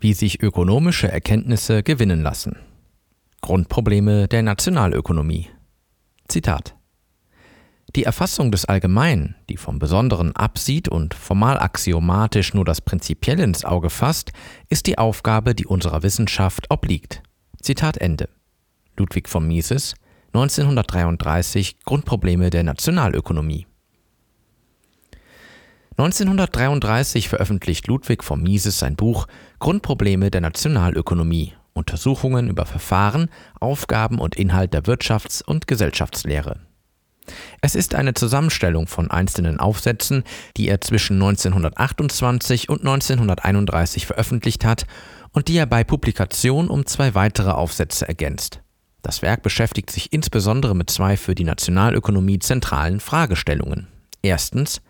Wie sich ökonomische Erkenntnisse gewinnen lassen. Grundprobleme der Nationalökonomie. Zitat die Erfassung des Allgemeinen, die vom Besonderen absieht und formal axiomatisch nur das Prinzipielle ins Auge fasst, ist die Aufgabe, die unserer Wissenschaft obliegt. Zitat Ende. Ludwig von Mises, 1933 Grundprobleme der Nationalökonomie. 1933 veröffentlicht Ludwig von Mises sein Buch Grundprobleme der Nationalökonomie, Untersuchungen über Verfahren, Aufgaben und Inhalt der Wirtschafts- und Gesellschaftslehre. Es ist eine Zusammenstellung von einzelnen Aufsätzen, die er zwischen 1928 und 1931 veröffentlicht hat und die er bei Publikation um zwei weitere Aufsätze ergänzt. Das Werk beschäftigt sich insbesondere mit zwei für die Nationalökonomie zentralen Fragestellungen. Erstens,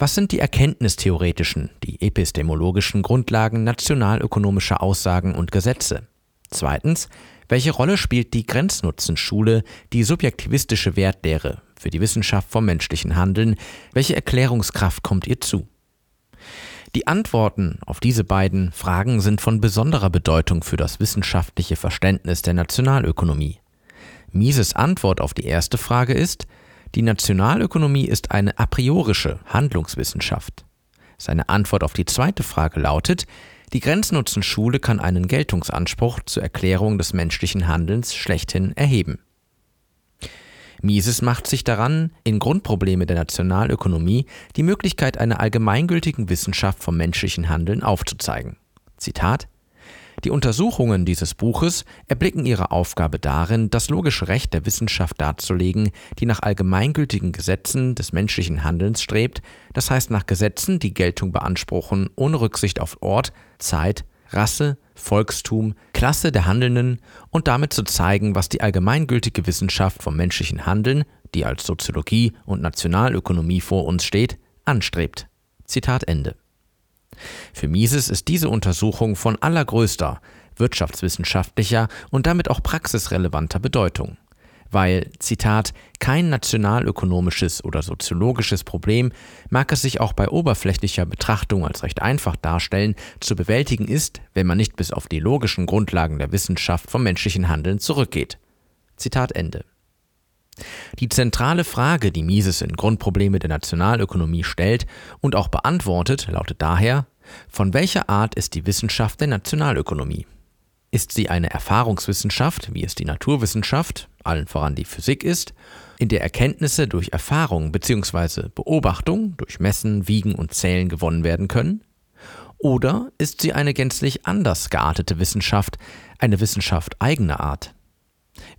was sind die erkenntnistheoretischen, die epistemologischen Grundlagen nationalökonomischer Aussagen und Gesetze? Zweitens, welche Rolle spielt die Grenznutzenschule, die subjektivistische Wertlehre, für die Wissenschaft vom menschlichen Handeln? Welche Erklärungskraft kommt ihr zu? Die Antworten auf diese beiden Fragen sind von besonderer Bedeutung für das wissenschaftliche Verständnis der Nationalökonomie. Mises Antwort auf die erste Frage ist, die Nationalökonomie ist eine a priorische Handlungswissenschaft. Seine Antwort auf die zweite Frage lautet, die Grenznutzenschule kann einen Geltungsanspruch zur Erklärung des menschlichen Handelns schlechthin erheben. Mises macht sich daran, in Grundprobleme der Nationalökonomie die Möglichkeit einer allgemeingültigen Wissenschaft vom menschlichen Handeln aufzuzeigen. Zitat die Untersuchungen dieses Buches erblicken ihre Aufgabe darin, das logische Recht der Wissenschaft darzulegen, die nach allgemeingültigen Gesetzen des menschlichen Handelns strebt, das heißt nach Gesetzen, die Geltung beanspruchen, ohne Rücksicht auf Ort, Zeit, Rasse, Volkstum, Klasse der Handelnden und damit zu zeigen, was die allgemeingültige Wissenschaft vom menschlichen Handeln, die als Soziologie und Nationalökonomie vor uns steht, anstrebt. Zitat Ende. Für Mises ist diese Untersuchung von allergrößter wirtschaftswissenschaftlicher und damit auch praxisrelevanter Bedeutung, weil, Zitat, kein nationalökonomisches oder soziologisches Problem, mag es sich auch bei oberflächlicher Betrachtung als recht einfach darstellen, zu bewältigen ist, wenn man nicht bis auf die logischen Grundlagen der Wissenschaft vom menschlichen Handeln zurückgeht. Zitat Ende. Die zentrale Frage, die Mises in Grundprobleme der Nationalökonomie stellt und auch beantwortet, lautet daher, von welcher Art ist die Wissenschaft der Nationalökonomie? Ist sie eine Erfahrungswissenschaft, wie es die Naturwissenschaft, allen voran die Physik ist, in der Erkenntnisse durch Erfahrung bzw. Beobachtung durch Messen, Wiegen und Zählen gewonnen werden können? Oder ist sie eine gänzlich anders geartete Wissenschaft, eine Wissenschaft eigener Art?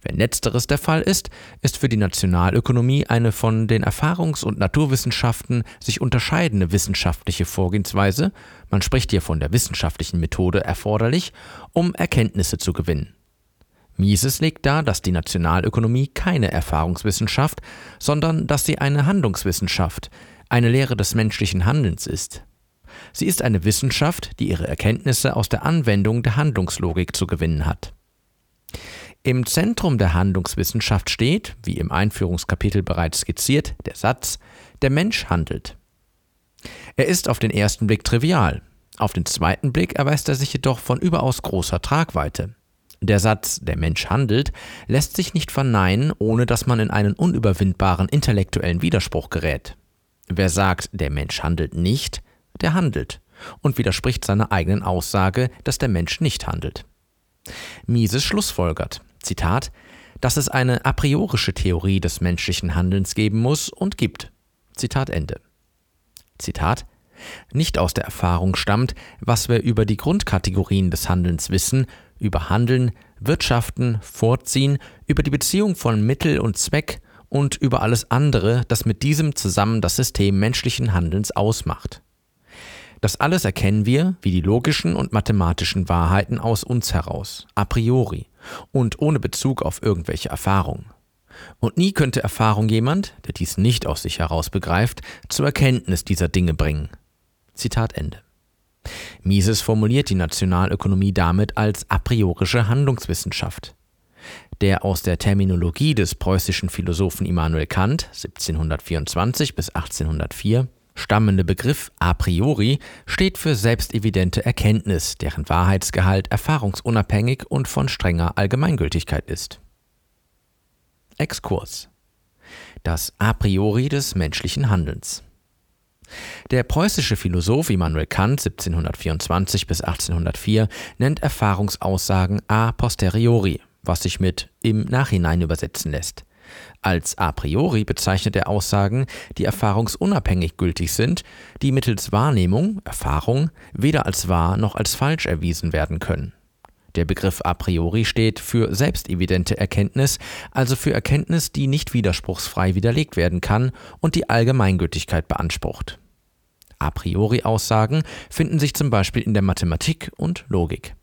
Wenn letzteres der Fall ist, ist für die Nationalökonomie eine von den Erfahrungs- und Naturwissenschaften sich unterscheidende wissenschaftliche Vorgehensweise, man spricht hier von der wissenschaftlichen Methode, erforderlich, um Erkenntnisse zu gewinnen. Mises legt dar, dass die Nationalökonomie keine Erfahrungswissenschaft, sondern dass sie eine Handlungswissenschaft, eine Lehre des menschlichen Handelns ist. Sie ist eine Wissenschaft, die ihre Erkenntnisse aus der Anwendung der Handlungslogik zu gewinnen hat. Im Zentrum der Handlungswissenschaft steht, wie im Einführungskapitel bereits skizziert, der Satz, der Mensch handelt. Er ist auf den ersten Blick trivial, auf den zweiten Blick erweist er sich jedoch von überaus großer Tragweite. Der Satz, der Mensch handelt, lässt sich nicht verneinen, ohne dass man in einen unüberwindbaren intellektuellen Widerspruch gerät. Wer sagt, der Mensch handelt nicht, der handelt und widerspricht seiner eigenen Aussage, dass der Mensch nicht handelt. Mises schlussfolgert, Zitat, dass es eine a priorische Theorie des menschlichen Handelns geben muss und gibt. Zitat Ende. Zitat nicht aus der Erfahrung stammt, was wir über die Grundkategorien des Handelns wissen, über Handeln, Wirtschaften, Vorziehen, über die Beziehung von Mittel und Zweck und über alles andere, das mit diesem zusammen das System menschlichen Handelns ausmacht. Das alles erkennen wir, wie die logischen und mathematischen Wahrheiten aus uns heraus, a priori und ohne Bezug auf irgendwelche Erfahrung. Und nie könnte Erfahrung jemand, der dies nicht aus sich heraus begreift, zur Erkenntnis dieser Dinge bringen. Zitat Ende. Mises formuliert die Nationalökonomie damit als a priorische Handlungswissenschaft. Der aus der Terminologie des preußischen Philosophen Immanuel Kant 1724 bis 1804 stammende Begriff a priori steht für selbstevidente Erkenntnis, deren Wahrheitsgehalt erfahrungsunabhängig und von strenger Allgemeingültigkeit ist. Exkurs Das a priori des menschlichen Handelns der preußische Philosoph Immanuel Kant 1724 bis 1804 nennt Erfahrungsaussagen a posteriori, was sich mit im Nachhinein übersetzen lässt. Als a priori bezeichnet er Aussagen, die erfahrungsunabhängig gültig sind, die mittels Wahrnehmung, Erfahrung, weder als wahr noch als falsch erwiesen werden können. Der Begriff a priori steht für selbstevidente Erkenntnis, also für Erkenntnis, die nicht widerspruchsfrei widerlegt werden kann und die Allgemeingültigkeit beansprucht. A priori Aussagen finden sich zum Beispiel in der Mathematik und Logik.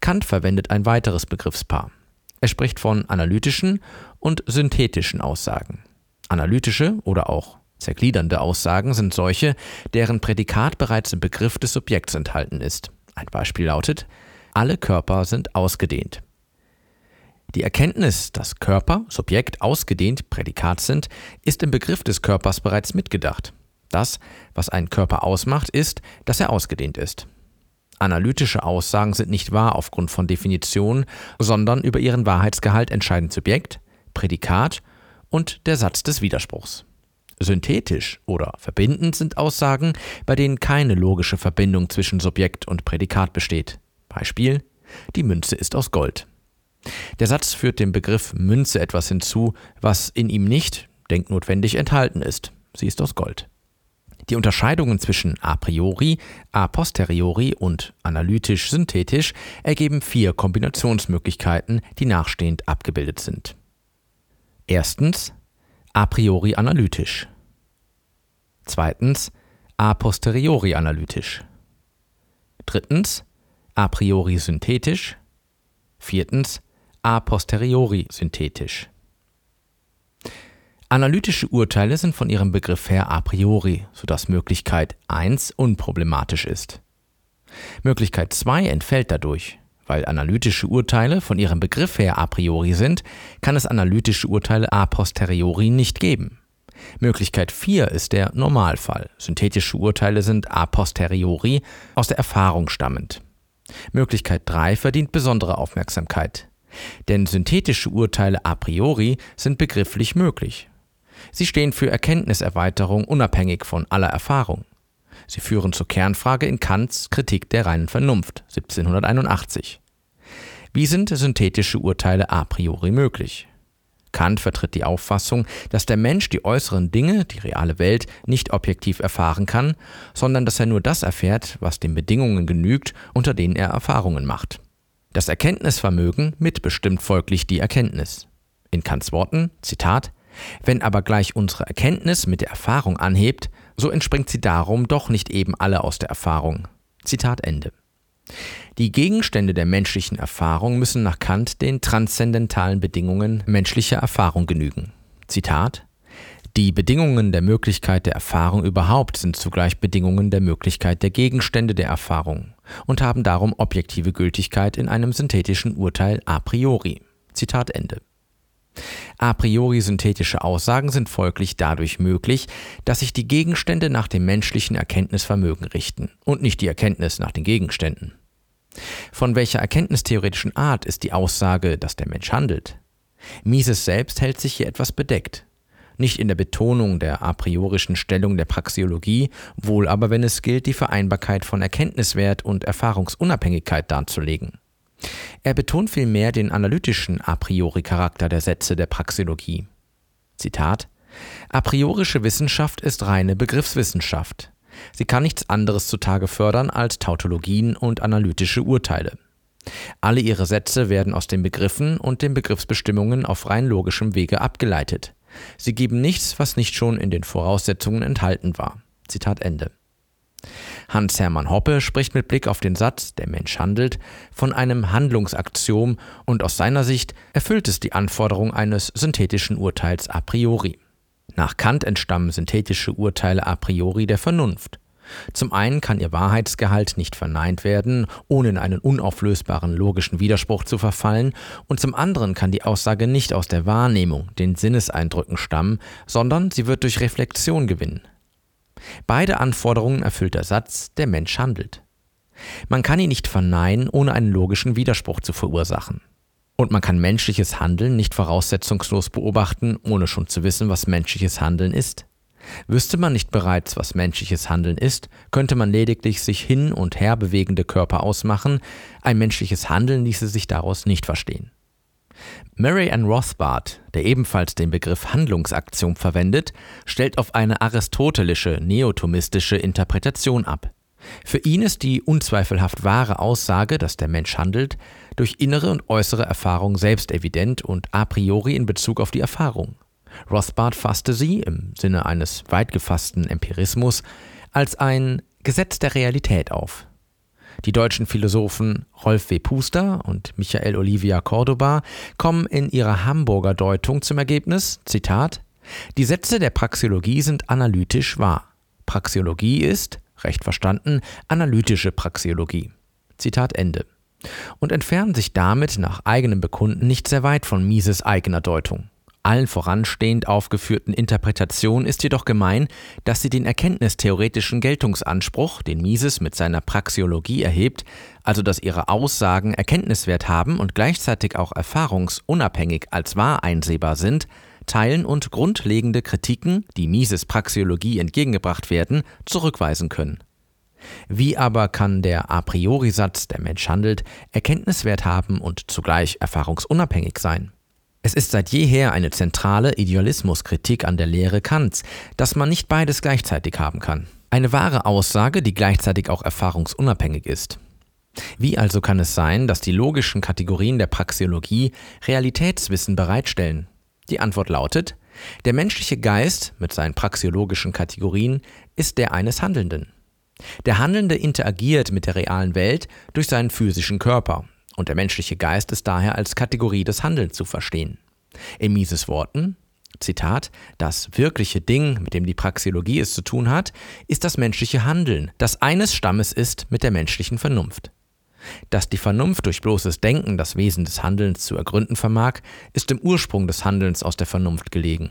Kant verwendet ein weiteres Begriffspaar. Er spricht von analytischen und synthetischen Aussagen. Analytische oder auch zergliedernde Aussagen sind solche, deren Prädikat bereits im Begriff des Subjekts enthalten ist. Ein Beispiel lautet, alle Körper sind ausgedehnt. Die Erkenntnis, dass Körper, Subjekt ausgedehnt Prädikat sind, ist im Begriff des Körpers bereits mitgedacht. Das, was einen Körper ausmacht, ist, dass er ausgedehnt ist. Analytische Aussagen sind nicht wahr aufgrund von Definitionen, sondern über ihren Wahrheitsgehalt entscheiden Subjekt, Prädikat und der Satz des Widerspruchs. Synthetisch oder verbindend sind Aussagen, bei denen keine logische Verbindung zwischen Subjekt und Prädikat besteht. Beispiel: Die Münze ist aus Gold. Der Satz führt dem Begriff Münze etwas hinzu, was in ihm nicht denknotwendig enthalten ist. Sie ist aus Gold. Die Unterscheidungen zwischen a priori, a posteriori und analytisch-synthetisch ergeben vier Kombinationsmöglichkeiten, die nachstehend abgebildet sind. Erstens a priori analytisch. Zweitens a posteriori analytisch. Drittens a priori synthetisch. Viertens a posteriori synthetisch. Analytische Urteile sind von ihrem Begriff her a priori, sodass Möglichkeit 1 unproblematisch ist. Möglichkeit 2 entfällt dadurch. Weil analytische Urteile von ihrem Begriff her a priori sind, kann es analytische Urteile a posteriori nicht geben. Möglichkeit 4 ist der Normalfall. Synthetische Urteile sind a posteriori aus der Erfahrung stammend. Möglichkeit 3 verdient besondere Aufmerksamkeit. Denn synthetische Urteile a priori sind begrifflich möglich. Sie stehen für Erkenntniserweiterung unabhängig von aller Erfahrung. Sie führen zur Kernfrage in Kants Kritik der reinen Vernunft 1781. Wie sind synthetische Urteile a priori möglich? Kant vertritt die Auffassung, dass der Mensch die äußeren Dinge, die reale Welt, nicht objektiv erfahren kann, sondern dass er nur das erfährt, was den Bedingungen genügt, unter denen er Erfahrungen macht. Das Erkenntnisvermögen mitbestimmt folglich die Erkenntnis. In Kants Worten, Zitat, wenn aber gleich unsere Erkenntnis mit der Erfahrung anhebt, so entspringt sie darum doch nicht eben alle aus der Erfahrung. Zitat Ende. Die Gegenstände der menschlichen Erfahrung müssen nach Kant den transzendentalen Bedingungen menschlicher Erfahrung genügen. Zitat Die Bedingungen der Möglichkeit der Erfahrung überhaupt sind zugleich Bedingungen der Möglichkeit der Gegenstände der Erfahrung und haben darum objektive Gültigkeit in einem synthetischen Urteil a priori. Zitat Ende. A priori synthetische Aussagen sind folglich dadurch möglich, dass sich die Gegenstände nach dem menschlichen Erkenntnisvermögen richten und nicht die Erkenntnis nach den Gegenständen. Von welcher erkenntnistheoretischen Art ist die Aussage, dass der Mensch handelt? Mises selbst hält sich hier etwas bedeckt. Nicht in der Betonung der a priorischen Stellung der Praxeologie, wohl aber wenn es gilt, die Vereinbarkeit von Erkenntniswert und Erfahrungsunabhängigkeit darzulegen. Er betont vielmehr den analytischen a priori Charakter der Sätze der Praxeologie. Zitat A priorische Wissenschaft ist reine Begriffswissenschaft. Sie kann nichts anderes zutage fördern als Tautologien und analytische Urteile. Alle ihre Sätze werden aus den Begriffen und den Begriffsbestimmungen auf rein logischem Wege abgeleitet. Sie geben nichts, was nicht schon in den Voraussetzungen enthalten war. Zitat Ende. Hans-Hermann Hoppe spricht mit Blick auf den Satz Der Mensch handelt von einem Handlungsaktiom und aus seiner Sicht erfüllt es die Anforderung eines synthetischen Urteils a priori. Nach Kant entstammen synthetische Urteile a priori der Vernunft. Zum einen kann ihr Wahrheitsgehalt nicht verneint werden, ohne in einen unauflösbaren logischen Widerspruch zu verfallen, und zum anderen kann die Aussage nicht aus der Wahrnehmung, den Sinneseindrücken stammen, sondern sie wird durch Reflexion gewinnen. Beide Anforderungen erfüllt der Satz, der Mensch handelt. Man kann ihn nicht verneinen, ohne einen logischen Widerspruch zu verursachen. Und man kann menschliches Handeln nicht voraussetzungslos beobachten, ohne schon zu wissen, was menschliches Handeln ist. Wüsste man nicht bereits, was menschliches Handeln ist, könnte man lediglich sich hin und her bewegende Körper ausmachen, ein menschliches Handeln ließe sich daraus nicht verstehen. Murray Ann Rothbard, der ebenfalls den Begriff Handlungsaktion verwendet, stellt auf eine aristotelische, neotomistische Interpretation ab. Für ihn ist die unzweifelhaft wahre Aussage, dass der Mensch handelt, durch innere und äußere Erfahrung selbst evident und a priori in Bezug auf die Erfahrung. Rothbard fasste sie, im Sinne eines weit gefassten Empirismus, als ein Gesetz der Realität auf. Die deutschen Philosophen Rolf W. Puster und Michael Olivia Cordoba kommen in ihrer Hamburger Deutung zum Ergebnis, Zitat, die Sätze der Praxeologie sind analytisch wahr. Praxeologie ist, recht verstanden, analytische Praxeologie. Zitat Ende. Und entfernen sich damit nach eigenem Bekunden nicht sehr weit von Mises eigener Deutung allen voranstehend aufgeführten Interpretation ist jedoch gemein, dass sie den erkenntnistheoretischen Geltungsanspruch, den Mises mit seiner Praxeologie erhebt, also dass ihre Aussagen Erkenntniswert haben und gleichzeitig auch erfahrungsunabhängig als wahr einsehbar sind, teilen und grundlegende Kritiken, die Mises Praxeologie entgegengebracht werden, zurückweisen können. Wie aber kann der a priori Satz, der Mensch handelt, Erkenntniswert haben und zugleich erfahrungsunabhängig sein? Es ist seit jeher eine zentrale Idealismuskritik an der Lehre Kants, dass man nicht beides gleichzeitig haben kann. Eine wahre Aussage, die gleichzeitig auch erfahrungsunabhängig ist. Wie also kann es sein, dass die logischen Kategorien der Praxeologie Realitätswissen bereitstellen? Die Antwort lautet, der menschliche Geist mit seinen praxeologischen Kategorien ist der eines Handelnden. Der Handelnde interagiert mit der realen Welt durch seinen physischen Körper, und der menschliche Geist ist daher als Kategorie des Handelns zu verstehen. In Mises Worten, Zitat, das wirkliche Ding, mit dem die Praxeologie es zu tun hat, ist das menschliche Handeln, das eines Stammes ist mit der menschlichen Vernunft. Dass die Vernunft durch bloßes Denken das Wesen des Handelns zu ergründen vermag, ist im Ursprung des Handelns aus der Vernunft gelegen.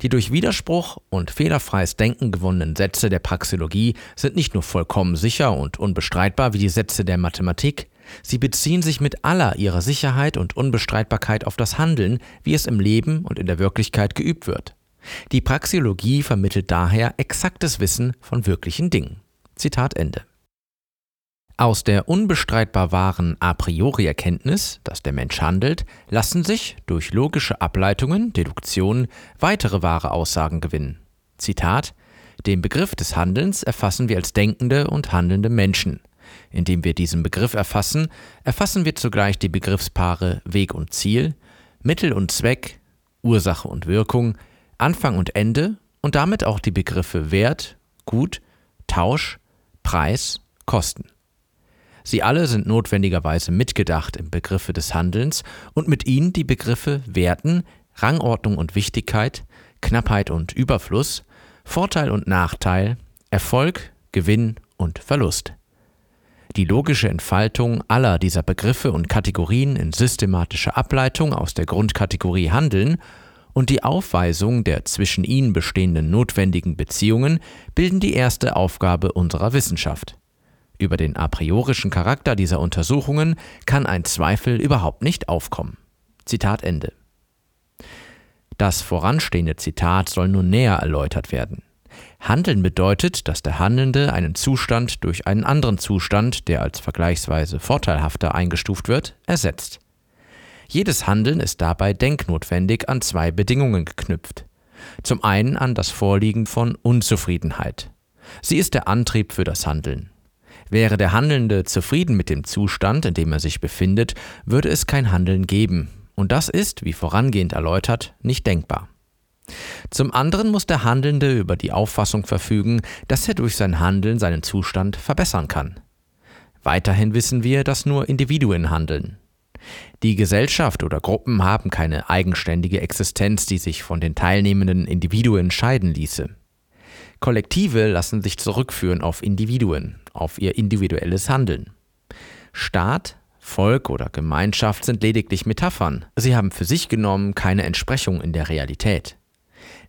Die durch Widerspruch und fehlerfreies Denken gewonnenen Sätze der Praxeologie sind nicht nur vollkommen sicher und unbestreitbar wie die Sätze der Mathematik, Sie beziehen sich mit aller ihrer Sicherheit und Unbestreitbarkeit auf das Handeln, wie es im Leben und in der Wirklichkeit geübt wird. Die Praxeologie vermittelt daher exaktes Wissen von wirklichen Dingen. Zitat Ende. Aus der unbestreitbar wahren a priori Erkenntnis, dass der Mensch handelt, lassen sich durch logische Ableitungen, Deduktionen, weitere wahre Aussagen gewinnen. Zitat Den Begriff des Handelns erfassen wir als denkende und handelnde Menschen. Indem wir diesen Begriff erfassen, erfassen wir zugleich die Begriffspaare Weg und Ziel, Mittel und Zweck, Ursache und Wirkung, Anfang und Ende und damit auch die Begriffe Wert, Gut, Tausch, Preis, Kosten. Sie alle sind notwendigerweise mitgedacht im Begriffe des Handelns und mit ihnen die Begriffe Werten, Rangordnung und Wichtigkeit, Knappheit und Überfluss, Vorteil und Nachteil, Erfolg, Gewinn und Verlust. Die logische Entfaltung aller dieser Begriffe und Kategorien in systematischer Ableitung aus der Grundkategorie Handeln und die Aufweisung der zwischen ihnen bestehenden notwendigen Beziehungen bilden die erste Aufgabe unserer Wissenschaft. Über den a priorischen Charakter dieser Untersuchungen kann ein Zweifel überhaupt nicht aufkommen. Zitat Ende. Das voranstehende Zitat soll nun näher erläutert werden. Handeln bedeutet, dass der Handelnde einen Zustand durch einen anderen Zustand, der als vergleichsweise vorteilhafter eingestuft wird, ersetzt. Jedes Handeln ist dabei denknotwendig an zwei Bedingungen geknüpft. Zum einen an das Vorliegen von Unzufriedenheit. Sie ist der Antrieb für das Handeln. Wäre der Handelnde zufrieden mit dem Zustand, in dem er sich befindet, würde es kein Handeln geben, und das ist, wie vorangehend erläutert, nicht denkbar. Zum anderen muss der Handelnde über die Auffassung verfügen, dass er durch sein Handeln seinen Zustand verbessern kann. Weiterhin wissen wir, dass nur Individuen handeln. Die Gesellschaft oder Gruppen haben keine eigenständige Existenz, die sich von den teilnehmenden Individuen scheiden ließe. Kollektive lassen sich zurückführen auf Individuen, auf ihr individuelles Handeln. Staat, Volk oder Gemeinschaft sind lediglich Metaphern, sie haben für sich genommen keine Entsprechung in der Realität.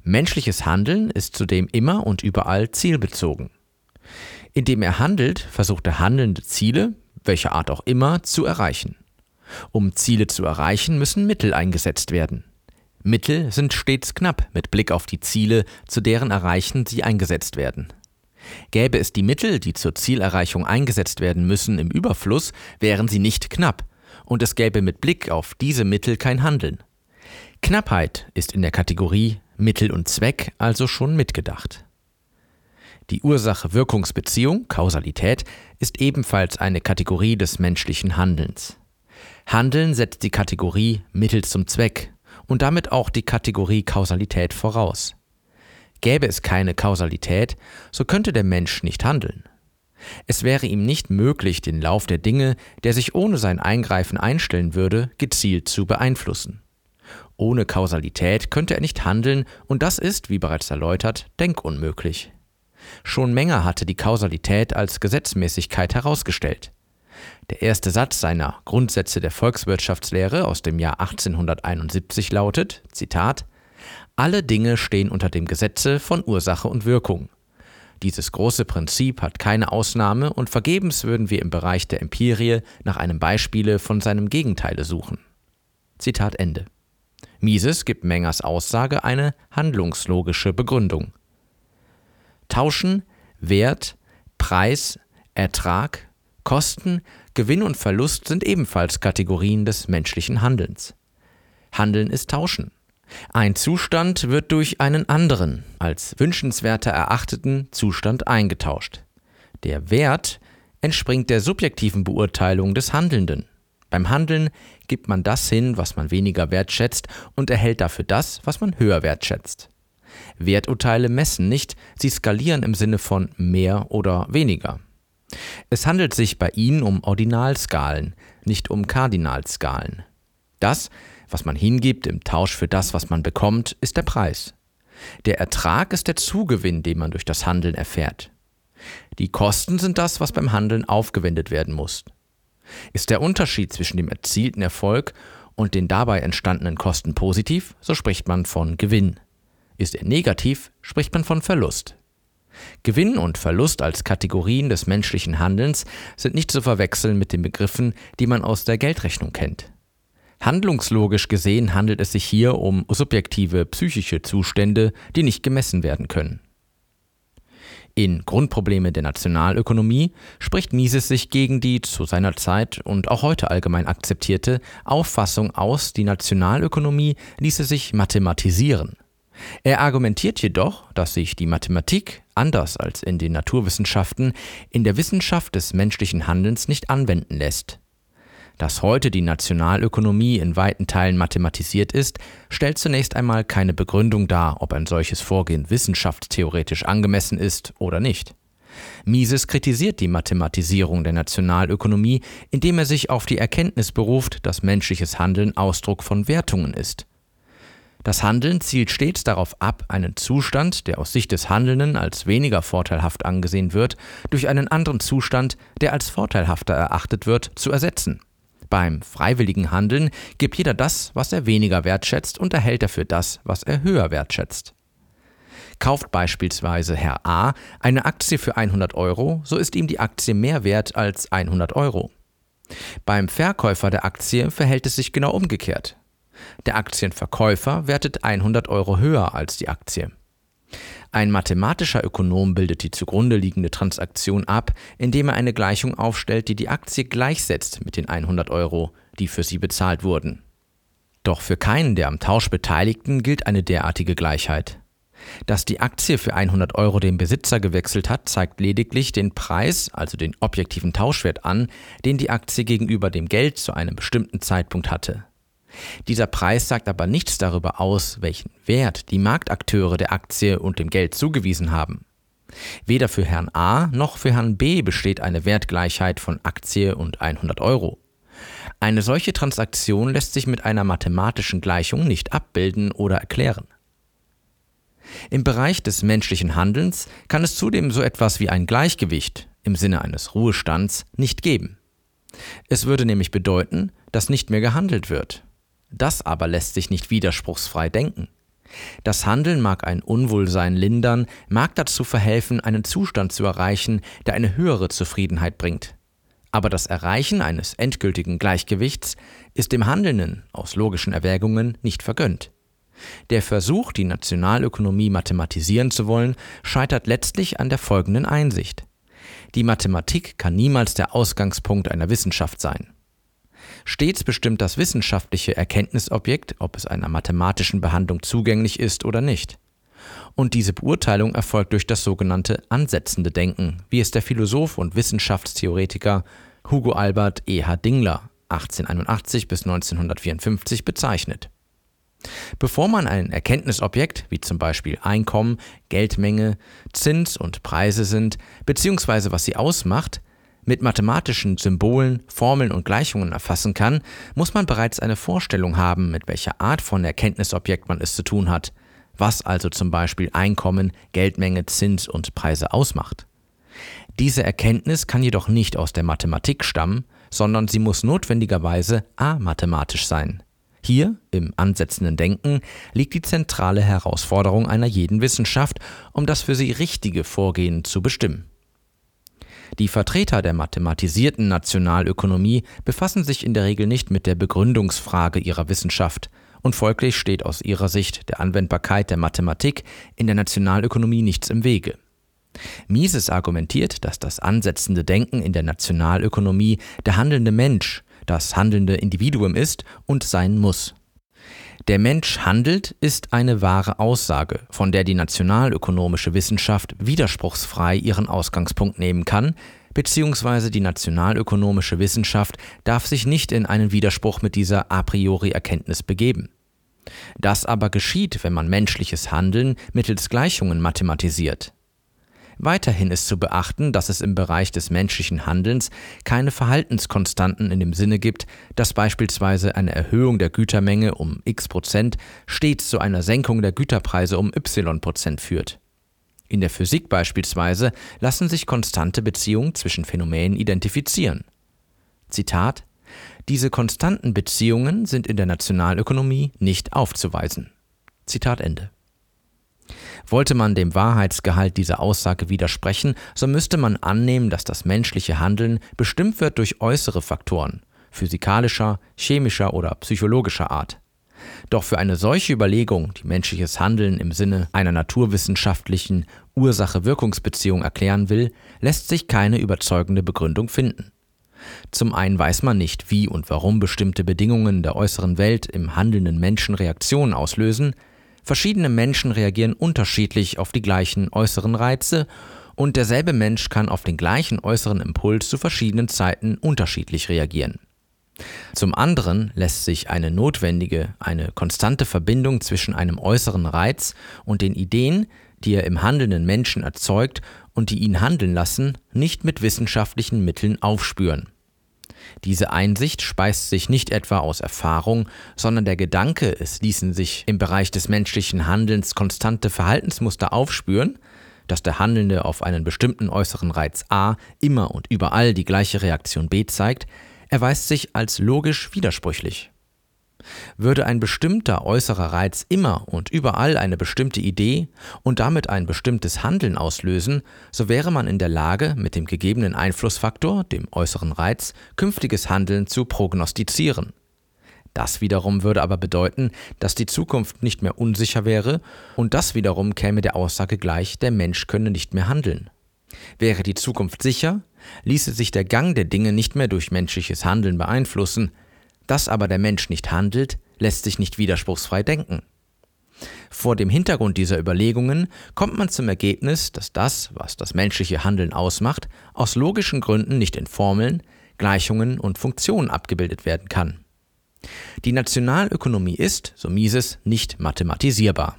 Menschliches Handeln ist zudem immer und überall zielbezogen. Indem er handelt, versucht er handelnde Ziele, welcher Art auch immer, zu erreichen. Um Ziele zu erreichen, müssen Mittel eingesetzt werden. Mittel sind stets knapp mit Blick auf die Ziele, zu deren Erreichen sie eingesetzt werden. Gäbe es die Mittel, die zur Zielerreichung eingesetzt werden müssen, im Überfluss, wären sie nicht knapp, und es gäbe mit Blick auf diese Mittel kein Handeln. Knappheit ist in der Kategorie Mittel und Zweck also schon mitgedacht. Die Ursache-Wirkungsbeziehung, Kausalität, ist ebenfalls eine Kategorie des menschlichen Handelns. Handeln setzt die Kategorie Mittel zum Zweck und damit auch die Kategorie Kausalität voraus. Gäbe es keine Kausalität, so könnte der Mensch nicht handeln. Es wäre ihm nicht möglich, den Lauf der Dinge, der sich ohne sein Eingreifen einstellen würde, gezielt zu beeinflussen. Ohne Kausalität könnte er nicht handeln, und das ist, wie bereits erläutert, denkunmöglich. Schon Menger hatte die Kausalität als Gesetzmäßigkeit herausgestellt. Der erste Satz seiner Grundsätze der Volkswirtschaftslehre aus dem Jahr 1871 lautet, Zitat, Alle Dinge stehen unter dem Gesetze von Ursache und Wirkung. Dieses große Prinzip hat keine Ausnahme und vergebens würden wir im Bereich der Empirie nach einem Beispiele von seinem Gegenteile suchen. Zitat Ende. Mises gibt Mengers Aussage eine handlungslogische Begründung. Tauschen, Wert, Preis, Ertrag, Kosten, Gewinn und Verlust sind ebenfalls Kategorien des menschlichen Handelns. Handeln ist Tauschen. Ein Zustand wird durch einen anderen, als wünschenswerter erachteten Zustand eingetauscht. Der Wert entspringt der subjektiven Beurteilung des Handelnden. Beim Handeln gibt man das hin, was man weniger wertschätzt und erhält dafür das, was man höher wertschätzt. Werturteile messen nicht, sie skalieren im Sinne von mehr oder weniger. Es handelt sich bei ihnen um Ordinalskalen, nicht um Kardinalskalen. Das, was man hingibt im Tausch für das, was man bekommt, ist der Preis. Der Ertrag ist der Zugewinn, den man durch das Handeln erfährt. Die Kosten sind das, was beim Handeln aufgewendet werden muss. Ist der Unterschied zwischen dem erzielten Erfolg und den dabei entstandenen Kosten positiv, so spricht man von Gewinn. Ist er negativ, spricht man von Verlust. Gewinn und Verlust als Kategorien des menschlichen Handelns sind nicht zu verwechseln mit den Begriffen, die man aus der Geldrechnung kennt. Handlungslogisch gesehen handelt es sich hier um subjektive psychische Zustände, die nicht gemessen werden können. In Grundprobleme der Nationalökonomie spricht Mises sich gegen die zu seiner Zeit und auch heute allgemein akzeptierte Auffassung aus, die Nationalökonomie ließe sich mathematisieren. Er argumentiert jedoch, dass sich die Mathematik, anders als in den Naturwissenschaften, in der Wissenschaft des menschlichen Handelns nicht anwenden lässt. Dass heute die Nationalökonomie in weiten Teilen mathematisiert ist, stellt zunächst einmal keine Begründung dar, ob ein solches Vorgehen wissenschaftstheoretisch angemessen ist oder nicht. Mises kritisiert die Mathematisierung der Nationalökonomie, indem er sich auf die Erkenntnis beruft, dass menschliches Handeln Ausdruck von Wertungen ist. Das Handeln zielt stets darauf ab, einen Zustand, der aus Sicht des Handelnden als weniger vorteilhaft angesehen wird, durch einen anderen Zustand, der als vorteilhafter erachtet wird, zu ersetzen. Beim freiwilligen Handeln gibt jeder das, was er weniger wertschätzt und erhält dafür das, was er höher wertschätzt. Kauft beispielsweise Herr A eine Aktie für 100 Euro, so ist ihm die Aktie mehr wert als 100 Euro. Beim Verkäufer der Aktie verhält es sich genau umgekehrt. Der Aktienverkäufer wertet 100 Euro höher als die Aktie. Ein mathematischer Ökonom bildet die zugrunde liegende Transaktion ab, indem er eine Gleichung aufstellt, die die Aktie gleichsetzt mit den 100 Euro, die für sie bezahlt wurden. Doch für keinen der am Tausch Beteiligten gilt eine derartige Gleichheit. Dass die Aktie für 100 Euro den Besitzer gewechselt hat, zeigt lediglich den Preis, also den objektiven Tauschwert an, den die Aktie gegenüber dem Geld zu einem bestimmten Zeitpunkt hatte. Dieser Preis sagt aber nichts darüber aus, welchen Wert die Marktakteure der Aktie und dem Geld zugewiesen haben. Weder für Herrn A noch für Herrn B besteht eine Wertgleichheit von Aktie und 100 Euro. Eine solche Transaktion lässt sich mit einer mathematischen Gleichung nicht abbilden oder erklären. Im Bereich des menschlichen Handelns kann es zudem so etwas wie ein Gleichgewicht im Sinne eines Ruhestands nicht geben. Es würde nämlich bedeuten, dass nicht mehr gehandelt wird, das aber lässt sich nicht widerspruchsfrei denken. Das Handeln mag ein Unwohlsein lindern, mag dazu verhelfen, einen Zustand zu erreichen, der eine höhere Zufriedenheit bringt. Aber das Erreichen eines endgültigen Gleichgewichts ist dem Handelnden aus logischen Erwägungen nicht vergönnt. Der Versuch, die Nationalökonomie mathematisieren zu wollen, scheitert letztlich an der folgenden Einsicht. Die Mathematik kann niemals der Ausgangspunkt einer Wissenschaft sein. Stets bestimmt das wissenschaftliche Erkenntnisobjekt, ob es einer mathematischen Behandlung zugänglich ist oder nicht. Und diese Beurteilung erfolgt durch das sogenannte ansetzende Denken, wie es der Philosoph und Wissenschaftstheoretiker Hugo Albert E.H. Dingler 1881 bis 1954 bezeichnet. Bevor man ein Erkenntnisobjekt, wie zum Beispiel Einkommen, Geldmenge, Zins und Preise sind, beziehungsweise was sie ausmacht, mit mathematischen Symbolen, Formeln und Gleichungen erfassen kann, muss man bereits eine Vorstellung haben, mit welcher Art von Erkenntnisobjekt man es zu tun hat, was also zum Beispiel Einkommen, Geldmenge, Zins und Preise ausmacht. Diese Erkenntnis kann jedoch nicht aus der Mathematik stammen, sondern sie muss notwendigerweise amathematisch sein. Hier, im ansetzenden Denken, liegt die zentrale Herausforderung einer jeden Wissenschaft, um das für sie richtige Vorgehen zu bestimmen. Die Vertreter der mathematisierten Nationalökonomie befassen sich in der Regel nicht mit der Begründungsfrage ihrer Wissenschaft, und folglich steht aus ihrer Sicht der Anwendbarkeit der Mathematik in der Nationalökonomie nichts im Wege. Mises argumentiert, dass das ansetzende Denken in der Nationalökonomie der handelnde Mensch, das handelnde Individuum ist und sein muss. Der Mensch handelt ist eine wahre Aussage, von der die nationalökonomische Wissenschaft widerspruchsfrei ihren Ausgangspunkt nehmen kann, beziehungsweise die nationalökonomische Wissenschaft darf sich nicht in einen Widerspruch mit dieser a priori Erkenntnis begeben. Das aber geschieht, wenn man menschliches Handeln mittels Gleichungen mathematisiert. Weiterhin ist zu beachten, dass es im Bereich des menschlichen Handelns keine Verhaltenskonstanten in dem Sinne gibt, dass beispielsweise eine Erhöhung der Gütermenge um x Prozent stets zu einer Senkung der Güterpreise um y Prozent führt. In der Physik beispielsweise lassen sich konstante Beziehungen zwischen Phänomenen identifizieren. Zitat Diese konstanten Beziehungen sind in der Nationalökonomie nicht aufzuweisen. Zitat Ende. Wollte man dem Wahrheitsgehalt dieser Aussage widersprechen, so müsste man annehmen, dass das menschliche Handeln bestimmt wird durch äußere Faktoren physikalischer, chemischer oder psychologischer Art. Doch für eine solche Überlegung, die menschliches Handeln im Sinne einer naturwissenschaftlichen Ursache-Wirkungsbeziehung erklären will, lässt sich keine überzeugende Begründung finden. Zum einen weiß man nicht, wie und warum bestimmte Bedingungen der äußeren Welt im handelnden Menschen Reaktionen auslösen, Verschiedene Menschen reagieren unterschiedlich auf die gleichen äußeren Reize und derselbe Mensch kann auf den gleichen äußeren Impuls zu verschiedenen Zeiten unterschiedlich reagieren. Zum anderen lässt sich eine notwendige, eine konstante Verbindung zwischen einem äußeren Reiz und den Ideen, die er im handelnden Menschen erzeugt und die ihn handeln lassen, nicht mit wissenschaftlichen Mitteln aufspüren. Diese Einsicht speist sich nicht etwa aus Erfahrung, sondern der Gedanke, es ließen sich im Bereich des menschlichen Handelns konstante Verhaltensmuster aufspüren, dass der Handelnde auf einen bestimmten äußeren Reiz A immer und überall die gleiche Reaktion B zeigt, erweist sich als logisch widersprüchlich. Würde ein bestimmter äußerer Reiz immer und überall eine bestimmte Idee und damit ein bestimmtes Handeln auslösen, so wäre man in der Lage, mit dem gegebenen Einflussfaktor, dem äußeren Reiz, künftiges Handeln zu prognostizieren. Das wiederum würde aber bedeuten, dass die Zukunft nicht mehr unsicher wäre, und das wiederum käme der Aussage gleich, der Mensch könne nicht mehr handeln. Wäre die Zukunft sicher, ließe sich der Gang der Dinge nicht mehr durch menschliches Handeln beeinflussen, dass aber der Mensch nicht handelt, lässt sich nicht widerspruchsfrei denken. Vor dem Hintergrund dieser Überlegungen kommt man zum Ergebnis, dass das, was das menschliche Handeln ausmacht, aus logischen Gründen nicht in Formeln, Gleichungen und Funktionen abgebildet werden kann. Die Nationalökonomie ist, so Mises, nicht mathematisierbar.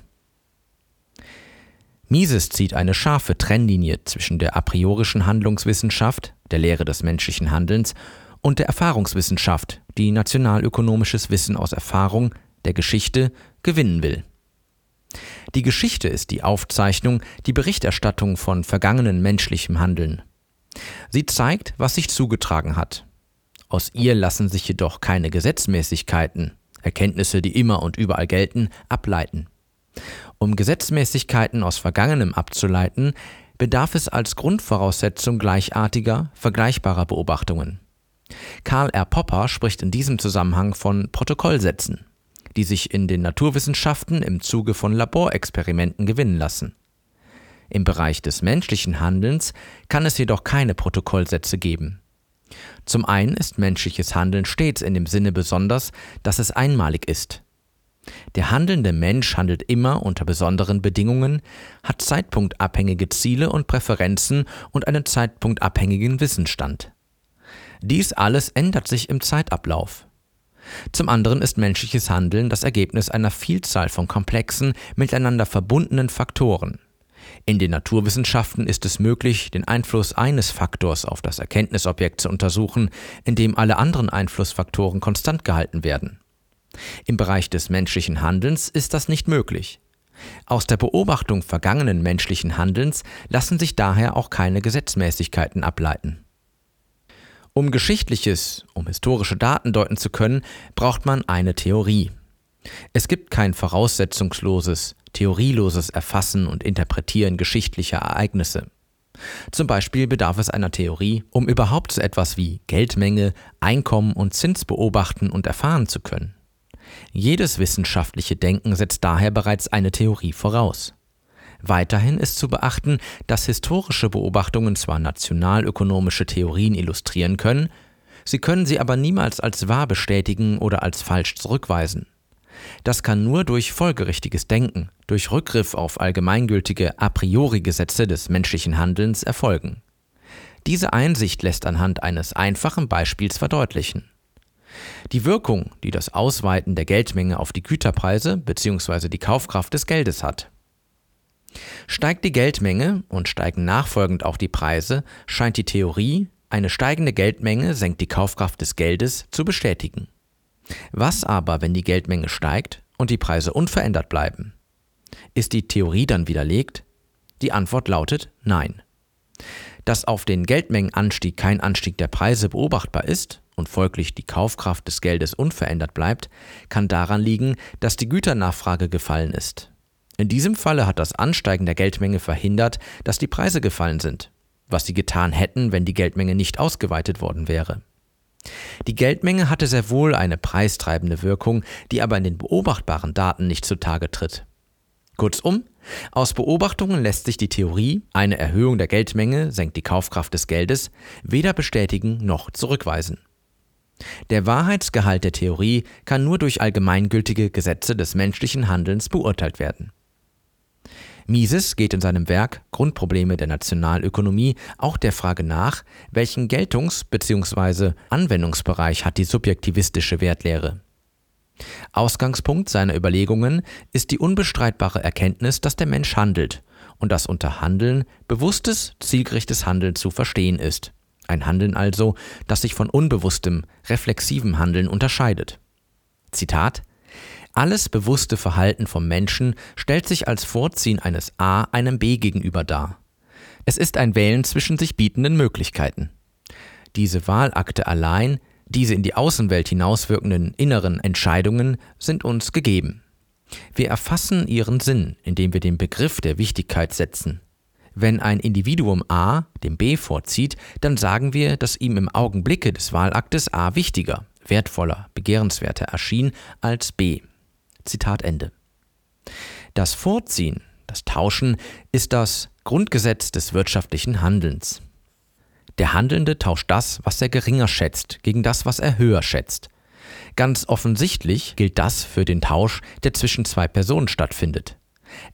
Mises zieht eine scharfe Trennlinie zwischen der a priorischen Handlungswissenschaft, der Lehre des menschlichen Handelns, und der Erfahrungswissenschaft, die nationalökonomisches Wissen aus Erfahrung, der Geschichte, gewinnen will. Die Geschichte ist die Aufzeichnung, die Berichterstattung von vergangenen menschlichem Handeln. Sie zeigt, was sich zugetragen hat. Aus ihr lassen sich jedoch keine Gesetzmäßigkeiten, Erkenntnisse, die immer und überall gelten, ableiten. Um Gesetzmäßigkeiten aus Vergangenem abzuleiten, bedarf es als Grundvoraussetzung gleichartiger, vergleichbarer Beobachtungen. Karl R. Popper spricht in diesem Zusammenhang von Protokollsätzen, die sich in den Naturwissenschaften im Zuge von Laborexperimenten gewinnen lassen. Im Bereich des menschlichen Handelns kann es jedoch keine Protokollsätze geben. Zum einen ist menschliches Handeln stets in dem Sinne besonders, dass es einmalig ist. Der handelnde Mensch handelt immer unter besonderen Bedingungen, hat zeitpunktabhängige Ziele und Präferenzen und einen zeitpunktabhängigen Wissensstand. Dies alles ändert sich im Zeitablauf. Zum anderen ist menschliches Handeln das Ergebnis einer Vielzahl von komplexen, miteinander verbundenen Faktoren. In den Naturwissenschaften ist es möglich, den Einfluss eines Faktors auf das Erkenntnisobjekt zu untersuchen, indem alle anderen Einflussfaktoren konstant gehalten werden. Im Bereich des menschlichen Handelns ist das nicht möglich. Aus der Beobachtung vergangenen menschlichen Handelns lassen sich daher auch keine Gesetzmäßigkeiten ableiten. Um Geschichtliches, um historische Daten deuten zu können, braucht man eine Theorie. Es gibt kein voraussetzungsloses, theorieloses Erfassen und Interpretieren geschichtlicher Ereignisse. Zum Beispiel bedarf es einer Theorie, um überhaupt so etwas wie Geldmenge, Einkommen und Zins beobachten und erfahren zu können. Jedes wissenschaftliche Denken setzt daher bereits eine Theorie voraus. Weiterhin ist zu beachten, dass historische Beobachtungen zwar nationalökonomische Theorien illustrieren können, sie können sie aber niemals als wahr bestätigen oder als falsch zurückweisen. Das kann nur durch folgerichtiges Denken, durch Rückgriff auf allgemeingültige a priori Gesetze des menschlichen Handelns erfolgen. Diese Einsicht lässt anhand eines einfachen Beispiels verdeutlichen. Die Wirkung, die das Ausweiten der Geldmenge auf die Güterpreise bzw. die Kaufkraft des Geldes hat. Steigt die Geldmenge und steigen nachfolgend auch die Preise, scheint die Theorie, eine steigende Geldmenge senkt die Kaufkraft des Geldes, zu bestätigen. Was aber, wenn die Geldmenge steigt und die Preise unverändert bleiben? Ist die Theorie dann widerlegt? Die Antwort lautet Nein. Dass auf den Geldmengenanstieg kein Anstieg der Preise beobachtbar ist und folglich die Kaufkraft des Geldes unverändert bleibt, kann daran liegen, dass die Güternachfrage gefallen ist. In diesem Falle hat das Ansteigen der Geldmenge verhindert, dass die Preise gefallen sind, was sie getan hätten, wenn die Geldmenge nicht ausgeweitet worden wäre. Die Geldmenge hatte sehr wohl eine preistreibende Wirkung, die aber in den beobachtbaren Daten nicht zutage tritt. Kurzum, aus Beobachtungen lässt sich die Theorie, eine Erhöhung der Geldmenge senkt die Kaufkraft des Geldes, weder bestätigen noch zurückweisen. Der Wahrheitsgehalt der Theorie kann nur durch allgemeingültige Gesetze des menschlichen Handelns beurteilt werden. Mises geht in seinem Werk Grundprobleme der Nationalökonomie auch der Frage nach, welchen Geltungs- bzw. Anwendungsbereich hat die subjektivistische Wertlehre. Ausgangspunkt seiner Überlegungen ist die unbestreitbare Erkenntnis, dass der Mensch handelt und dass unter Handeln bewusstes, zielgerechtes Handeln zu verstehen ist. Ein Handeln also, das sich von unbewusstem, reflexivem Handeln unterscheidet. Zitat alles bewusste Verhalten vom Menschen stellt sich als Vorziehen eines A einem B gegenüber dar. Es ist ein Wählen zwischen sich bietenden Möglichkeiten. Diese Wahlakte allein, diese in die Außenwelt hinauswirkenden inneren Entscheidungen sind uns gegeben. Wir erfassen ihren Sinn, indem wir den Begriff der Wichtigkeit setzen. Wenn ein Individuum A dem B vorzieht, dann sagen wir, dass ihm im Augenblicke des Wahlaktes A wichtiger, wertvoller, begehrenswerter erschien als B. Zitat Ende. Das Vorziehen, das Tauschen ist das Grundgesetz des wirtschaftlichen Handelns. Der Handelnde tauscht das, was er geringer schätzt, gegen das, was er höher schätzt. Ganz offensichtlich gilt das für den Tausch, der zwischen zwei Personen stattfindet.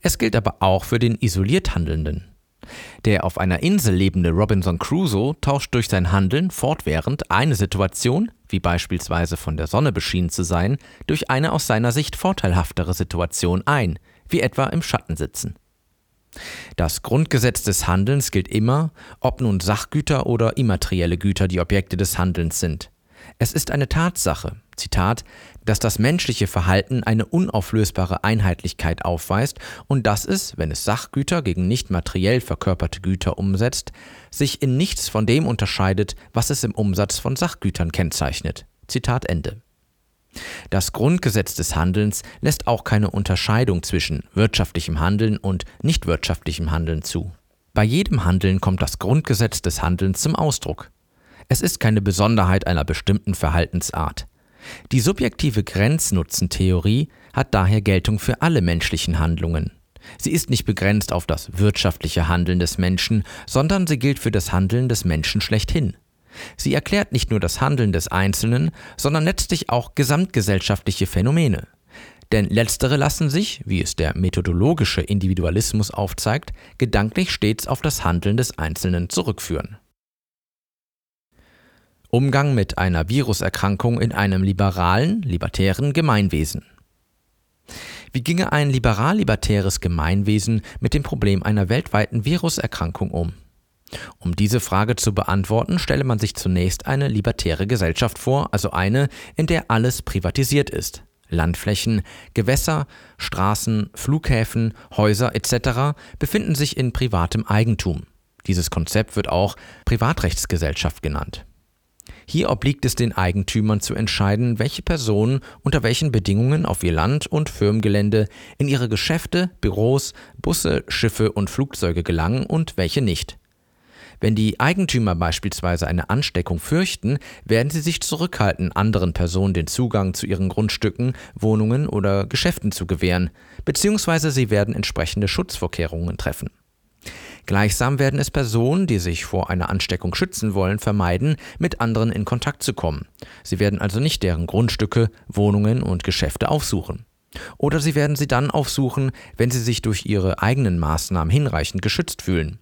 Es gilt aber auch für den isoliert Handelnden. Der auf einer Insel lebende Robinson Crusoe tauscht durch sein Handeln fortwährend eine Situation, wie beispielsweise von der Sonne beschienen zu sein, durch eine aus seiner Sicht vorteilhaftere Situation ein, wie etwa im Schatten sitzen. Das Grundgesetz des Handelns gilt immer, ob nun Sachgüter oder immaterielle Güter die Objekte des Handelns sind. Es ist eine Tatsache, Zitat, dass das menschliche Verhalten eine unauflösbare Einheitlichkeit aufweist und dass es, wenn es Sachgüter gegen nicht materiell verkörperte Güter umsetzt, sich in nichts von dem unterscheidet, was es im Umsatz von Sachgütern kennzeichnet. Zitat Ende. Das Grundgesetz des Handelns lässt auch keine Unterscheidung zwischen wirtschaftlichem Handeln und nichtwirtschaftlichem Handeln zu. Bei jedem Handeln kommt das Grundgesetz des Handelns zum Ausdruck. Es ist keine Besonderheit einer bestimmten Verhaltensart. Die subjektive Grenznutzentheorie hat daher Geltung für alle menschlichen Handlungen. Sie ist nicht begrenzt auf das wirtschaftliche Handeln des Menschen, sondern sie gilt für das Handeln des Menschen schlechthin. Sie erklärt nicht nur das Handeln des Einzelnen, sondern letztlich auch gesamtgesellschaftliche Phänomene. Denn letztere lassen sich, wie es der methodologische Individualismus aufzeigt, gedanklich stets auf das Handeln des Einzelnen zurückführen. Umgang mit einer Viruserkrankung in einem liberalen, libertären Gemeinwesen. Wie ginge ein liberal-libertäres Gemeinwesen mit dem Problem einer weltweiten Viruserkrankung um? Um diese Frage zu beantworten, stelle man sich zunächst eine libertäre Gesellschaft vor, also eine, in der alles privatisiert ist. Landflächen, Gewässer, Straßen, Flughäfen, Häuser etc. befinden sich in privatem Eigentum. Dieses Konzept wird auch Privatrechtsgesellschaft genannt. Hier obliegt es den Eigentümern zu entscheiden, welche Personen unter welchen Bedingungen auf ihr Land- und Firmengelände in ihre Geschäfte, Büros, Busse, Schiffe und Flugzeuge gelangen und welche nicht. Wenn die Eigentümer beispielsweise eine Ansteckung fürchten, werden sie sich zurückhalten, anderen Personen den Zugang zu ihren Grundstücken, Wohnungen oder Geschäften zu gewähren, beziehungsweise sie werden entsprechende Schutzvorkehrungen treffen. Gleichsam werden es Personen, die sich vor einer Ansteckung schützen wollen, vermeiden, mit anderen in Kontakt zu kommen. Sie werden also nicht deren Grundstücke, Wohnungen und Geschäfte aufsuchen. Oder sie werden sie dann aufsuchen, wenn sie sich durch ihre eigenen Maßnahmen hinreichend geschützt fühlen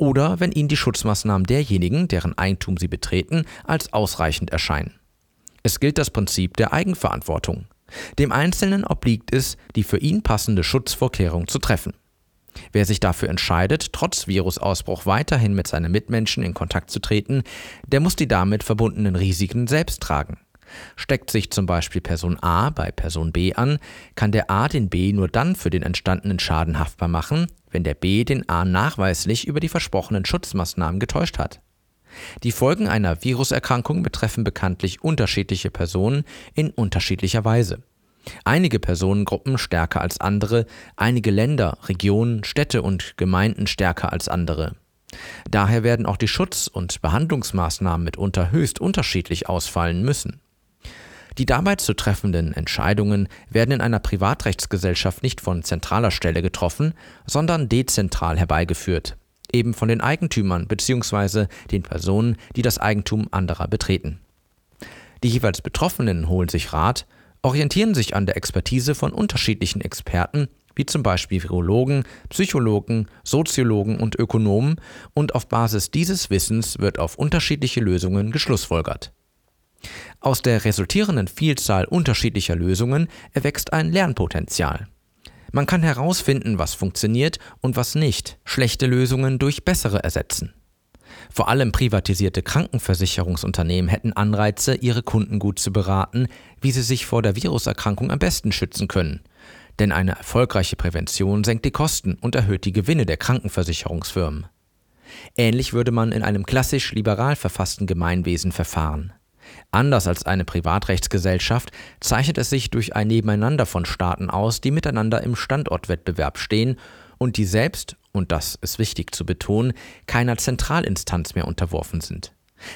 oder wenn ihnen die Schutzmaßnahmen derjenigen, deren Eigentum sie betreten, als ausreichend erscheinen. Es gilt das Prinzip der Eigenverantwortung. Dem Einzelnen obliegt es, die für ihn passende Schutzvorkehrung zu treffen. Wer sich dafür entscheidet, trotz Virusausbruch weiterhin mit seinen Mitmenschen in Kontakt zu treten, der muss die damit verbundenen Risiken selbst tragen. Steckt sich zum Beispiel Person A bei Person B an, kann der A den B nur dann für den entstandenen Schaden haftbar machen, wenn der B den A nachweislich über die versprochenen Schutzmaßnahmen getäuscht hat. Die Folgen einer Viruserkrankung betreffen bekanntlich unterschiedliche Personen in unterschiedlicher Weise. Einige Personengruppen stärker als andere, einige Länder, Regionen, Städte und Gemeinden stärker als andere. Daher werden auch die Schutz- und Behandlungsmaßnahmen mitunter höchst unterschiedlich ausfallen müssen. Die dabei zu treffenden Entscheidungen werden in einer Privatrechtsgesellschaft nicht von zentraler Stelle getroffen, sondern dezentral herbeigeführt, eben von den Eigentümern bzw. den Personen, die das Eigentum anderer betreten. Die jeweils Betroffenen holen sich Rat, orientieren sich an der Expertise von unterschiedlichen Experten, wie zum Beispiel Virologen, Psychologen, Soziologen und Ökonomen, und auf Basis dieses Wissens wird auf unterschiedliche Lösungen geschlussfolgert. Aus der resultierenden Vielzahl unterschiedlicher Lösungen erwächst ein Lernpotenzial. Man kann herausfinden, was funktioniert und was nicht, schlechte Lösungen durch bessere ersetzen. Vor allem privatisierte Krankenversicherungsunternehmen hätten Anreize, ihre Kunden gut zu beraten, wie sie sich vor der Viruserkrankung am besten schützen können. Denn eine erfolgreiche Prävention senkt die Kosten und erhöht die Gewinne der Krankenversicherungsfirmen. Ähnlich würde man in einem klassisch liberal verfassten Gemeinwesen verfahren. Anders als eine Privatrechtsgesellschaft zeichnet es sich durch ein Nebeneinander von Staaten aus, die miteinander im Standortwettbewerb stehen und die selbst, und das ist wichtig zu betonen, keiner Zentralinstanz mehr unterworfen sind.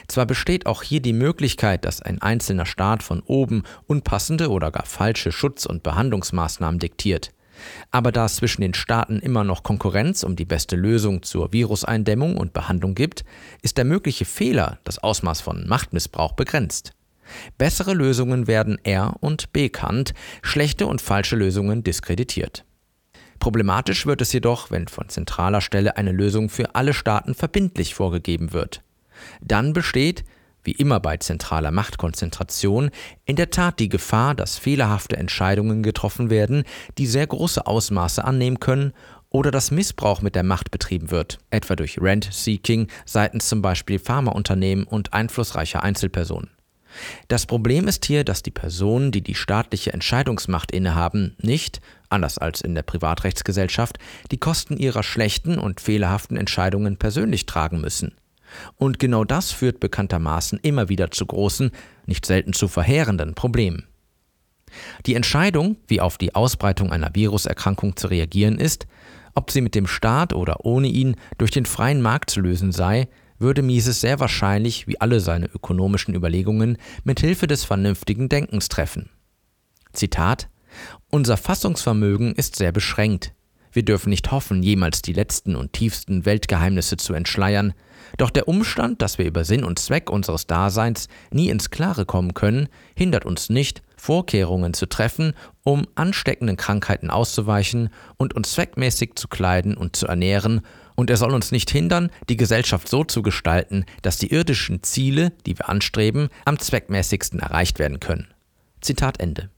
Zwar besteht auch hier die Möglichkeit, dass ein einzelner Staat von oben unpassende oder gar falsche Schutz- und Behandlungsmaßnahmen diktiert. Aber da es zwischen den Staaten immer noch Konkurrenz um die beste Lösung zur Viruseindämmung und Behandlung gibt, ist der mögliche Fehler, das Ausmaß von Machtmissbrauch begrenzt. Bessere Lösungen werden R und bekannt, schlechte und falsche Lösungen diskreditiert. Problematisch wird es jedoch, wenn von zentraler Stelle eine Lösung für alle Staaten verbindlich vorgegeben wird. Dann besteht, wie immer bei zentraler Machtkonzentration, in der Tat die Gefahr, dass fehlerhafte Entscheidungen getroffen werden, die sehr große Ausmaße annehmen können oder dass Missbrauch mit der Macht betrieben wird, etwa durch Rent-Seeking seitens zum Beispiel Pharmaunternehmen und einflussreicher Einzelpersonen. Das Problem ist hier, dass die Personen, die die staatliche Entscheidungsmacht innehaben, nicht, anders als in der Privatrechtsgesellschaft, die Kosten ihrer schlechten und fehlerhaften Entscheidungen persönlich tragen müssen. Und genau das führt bekanntermaßen immer wieder zu großen, nicht selten zu verheerenden Problemen. Die Entscheidung, wie auf die Ausbreitung einer Viruserkrankung zu reagieren ist, ob sie mit dem Staat oder ohne ihn durch den freien Markt zu lösen sei, würde Mises sehr wahrscheinlich, wie alle seine ökonomischen Überlegungen, mit Hilfe des vernünftigen Denkens treffen. Zitat Unser Fassungsvermögen ist sehr beschränkt. Wir dürfen nicht hoffen, jemals die letzten und tiefsten Weltgeheimnisse zu entschleiern, doch der Umstand, dass wir über Sinn und Zweck unseres Daseins nie ins Klare kommen können, hindert uns nicht, Vorkehrungen zu treffen, um ansteckenden Krankheiten auszuweichen und uns zweckmäßig zu kleiden und zu ernähren, und er soll uns nicht hindern, die Gesellschaft so zu gestalten, dass die irdischen Ziele, die wir anstreben, am zweckmäßigsten erreicht werden können. Zitat Ende.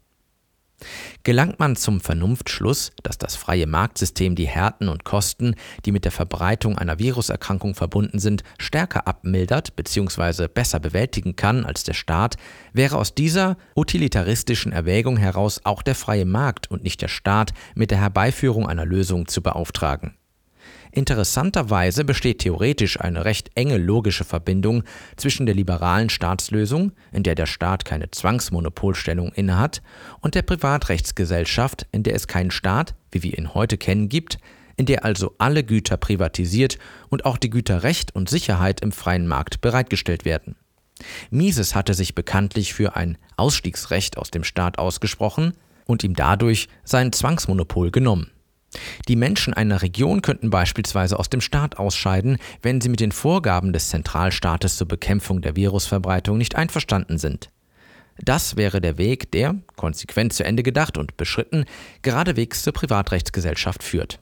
Gelangt man zum Vernunftschluss, dass das freie Marktsystem die Härten und Kosten, die mit der Verbreitung einer Viruserkrankung verbunden sind, stärker abmildert bzw. besser bewältigen kann als der Staat, wäre aus dieser utilitaristischen Erwägung heraus auch der freie Markt und nicht der Staat mit der Herbeiführung einer Lösung zu beauftragen. Interessanterweise besteht theoretisch eine recht enge logische Verbindung zwischen der liberalen Staatslösung, in der der Staat keine Zwangsmonopolstellung innehat, und der Privatrechtsgesellschaft, in der es keinen Staat, wie wir ihn heute kennen, gibt, in der also alle Güter privatisiert und auch die Güter Recht und Sicherheit im freien Markt bereitgestellt werden. Mises hatte sich bekanntlich für ein Ausstiegsrecht aus dem Staat ausgesprochen und ihm dadurch sein Zwangsmonopol genommen. Die Menschen einer Region könnten beispielsweise aus dem Staat ausscheiden, wenn sie mit den Vorgaben des Zentralstaates zur Bekämpfung der Virusverbreitung nicht einverstanden sind. Das wäre der Weg, der, konsequent zu Ende gedacht und beschritten, geradewegs zur Privatrechtsgesellschaft führt.